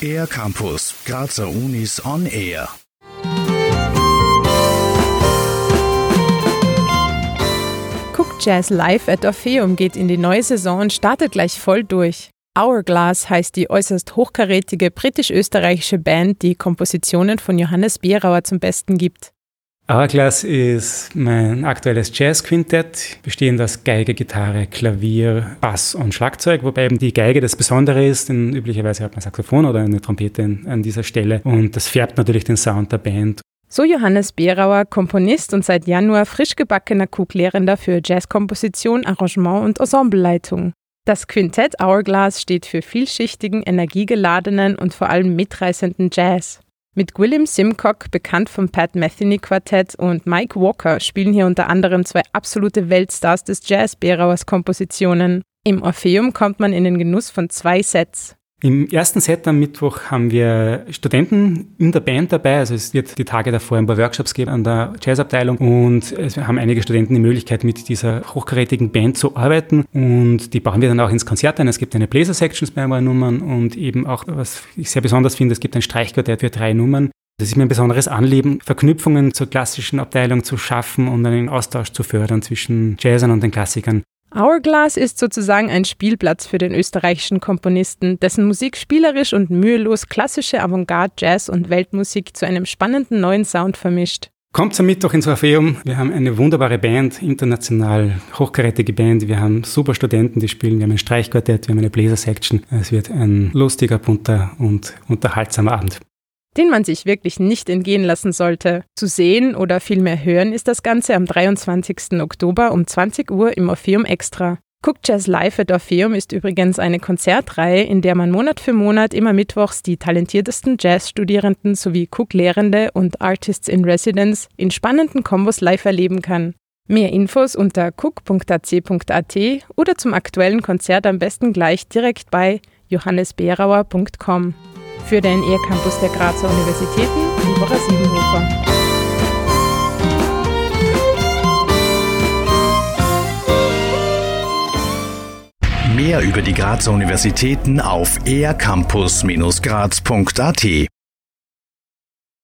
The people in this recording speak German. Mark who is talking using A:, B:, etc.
A: Air Campus, Grazer Unis on Air.
B: Cook Jazz Live at Orpheum geht in die neue Saison und startet gleich voll durch. Hourglass heißt die äußerst hochkarätige britisch-österreichische Band, die Kompositionen von Johannes Bierauer zum Besten gibt.
C: Hourglass ist mein aktuelles Jazz-Quintett, bestehend aus Geige, Gitarre, Klavier, Bass und Schlagzeug, wobei eben die Geige das Besondere ist, denn üblicherweise hat man Saxophon oder eine Trompete an dieser Stelle und das färbt natürlich den Sound der Band.
B: So Johannes Bierauer, Komponist und seit Januar frisch gebackener Cook-Lehrender für Jazzkomposition, Arrangement und Ensembleleitung. Das Quintett Hourglass steht für vielschichtigen, energiegeladenen und vor allem mitreißenden Jazz. Mit William Simcock, bekannt vom Pat Metheny Quartett, und Mike Walker spielen hier unter anderem zwei absolute Weltstars des Jazz Berauers Kompositionen. Im Orpheum kommt man in den Genuss von zwei Sets.
C: Im ersten Set am Mittwoch haben wir Studenten in der Band dabei. Also es wird die Tage davor ein paar Workshops geben an der Jazzabteilung und es haben einige Studenten die Möglichkeit, mit dieser hochkarätigen Band zu arbeiten und die bauen wir dann auch ins Konzert ein. Es gibt eine Bläser-Sections bei ein Nummern und eben auch, was ich sehr besonders finde, es gibt ein Streichquartett für drei Nummern. Das ist mir ein besonderes Anliegen, Verknüpfungen zur klassischen Abteilung zu schaffen und einen Austausch zu fördern zwischen Jazzern und den Klassikern.
B: Hourglass ist sozusagen ein Spielplatz für den österreichischen Komponisten, dessen Musik spielerisch und mühelos klassische Avantgarde, Jazz und Weltmusik zu einem spannenden neuen Sound vermischt.
C: Kommt am Mittwoch ins Orpheum. Wir haben eine wunderbare Band, international hochkarätige Band. Wir haben super Studenten, die spielen. Wir haben ein Streichquartett, wir haben eine Bläser-Section. Es wird ein lustiger, bunter und unterhaltsamer Abend
B: den man sich wirklich nicht entgehen lassen sollte. Zu sehen oder vielmehr hören ist das Ganze am 23. Oktober um 20 Uhr im Orpheum Extra. Cook Jazz Live at Orpheum ist übrigens eine Konzertreihe, in der man Monat für Monat immer mittwochs die talentiertesten Jazzstudierenden sowie Cook-Lehrende und Artists in Residence in spannenden Kombos live erleben kann. Mehr Infos unter cook.ac.at oder zum aktuellen Konzert am besten gleich direkt bei johannesberauer.com. Für den ER-Campus der Grazer Universitäten, Deborah Siebenhofer.
A: Mehr über die Grazer Universitäten auf ercampus-graz.at